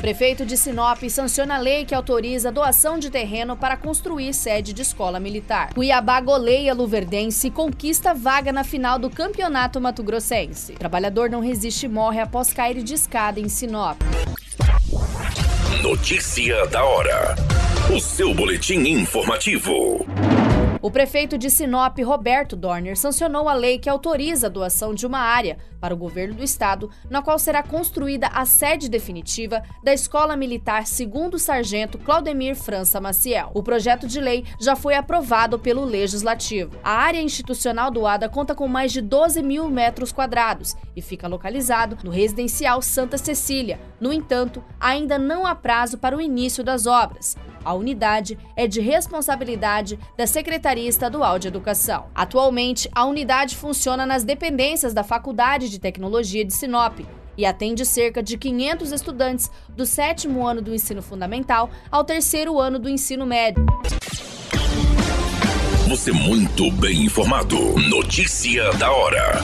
Prefeito de Sinop sanciona a lei que autoriza doação de terreno para construir sede de escola militar. Cuiabá goleia Luverdense e conquista vaga na final do Campeonato Mato Grossense. Trabalhador não resiste e morre após cair de escada em Sinop. Notícia da hora. O seu boletim informativo. O prefeito de Sinop, Roberto Dorner, sancionou a lei que autoriza a doação de uma área para o governo do estado, na qual será construída a sede definitiva da Escola Militar Segundo Sargento Claudemir França Maciel. O projeto de lei já foi aprovado pelo Legislativo. A área institucional doada conta com mais de 12 mil metros quadrados e fica localizado no residencial Santa Cecília. No entanto, ainda não há prazo para o início das obras. A unidade é de responsabilidade da Secretaria Estadual de Educação. Atualmente, a unidade funciona nas dependências da Faculdade de Tecnologia de Sinop e atende cerca de 500 estudantes do sétimo ano do ensino fundamental ao terceiro ano do ensino médio. Você muito bem informado. Notícia da hora.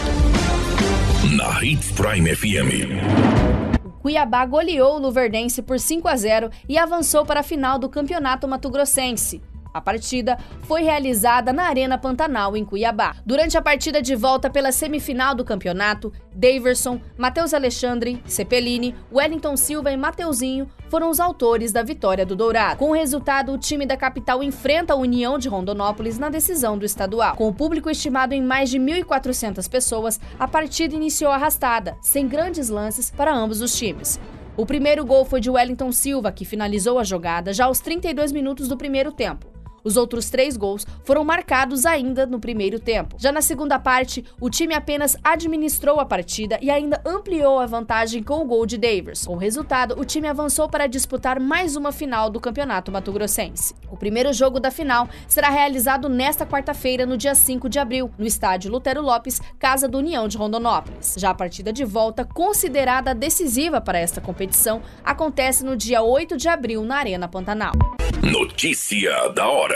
Na Hits Prime FM. Cuiabá goleou o Luverdense por 5 a 0 e avançou para a final do Campeonato Mato Grossense. A partida foi realizada na Arena Pantanal, em Cuiabá. Durante a partida de volta pela semifinal do campeonato, Daverson, Matheus Alexandre, Cepelini, Wellington Silva e Mateuzinho foram os autores da vitória do Dourado. Com o resultado, o time da capital enfrenta a União de Rondonópolis na decisão do estadual. Com o público estimado em mais de 1.400 pessoas, a partida iniciou arrastada, sem grandes lances para ambos os times. O primeiro gol foi de Wellington Silva, que finalizou a jogada já aos 32 minutos do primeiro tempo. Os outros três gols foram marcados ainda no primeiro tempo. Já na segunda parte, o time apenas administrou a partida e ainda ampliou a vantagem com o gol de Davis. Com o resultado, o time avançou para disputar mais uma final do Campeonato Mato Grossense. O primeiro jogo da final será realizado nesta quarta-feira, no dia 5 de abril, no estádio Lutero Lopes, casa do União de Rondonópolis. Já a partida de volta, considerada decisiva para esta competição, acontece no dia 8 de abril na Arena Pantanal. Notícia da hora.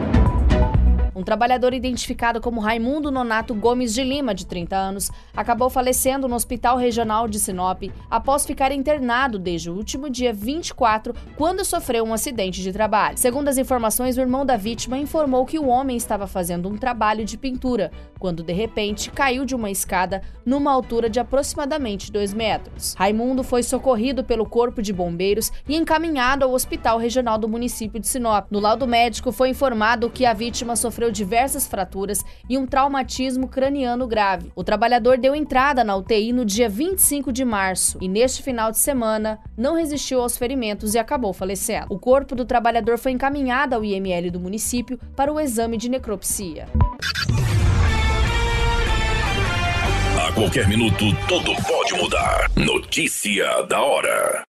Um trabalhador identificado como Raimundo Nonato Gomes de Lima, de 30 anos, acabou falecendo no Hospital Regional de Sinop após ficar internado desde o último dia 24, quando sofreu um acidente de trabalho. Segundo as informações, o irmão da vítima informou que o homem estava fazendo um trabalho de pintura, quando de repente caiu de uma escada numa altura de aproximadamente 2 metros. Raimundo foi socorrido pelo Corpo de Bombeiros e encaminhado ao Hospital Regional do município de Sinop. No laudo médico foi informado que a vítima sofreu diversas fraturas e um traumatismo craniano grave. O trabalhador deu entrada na UTI no dia 25 de março e neste final de semana não resistiu aos ferimentos e acabou falecendo. O corpo do trabalhador foi encaminhado ao IML do município para o exame de necropsia. A qualquer minuto, tudo pode mudar. Notícia da hora.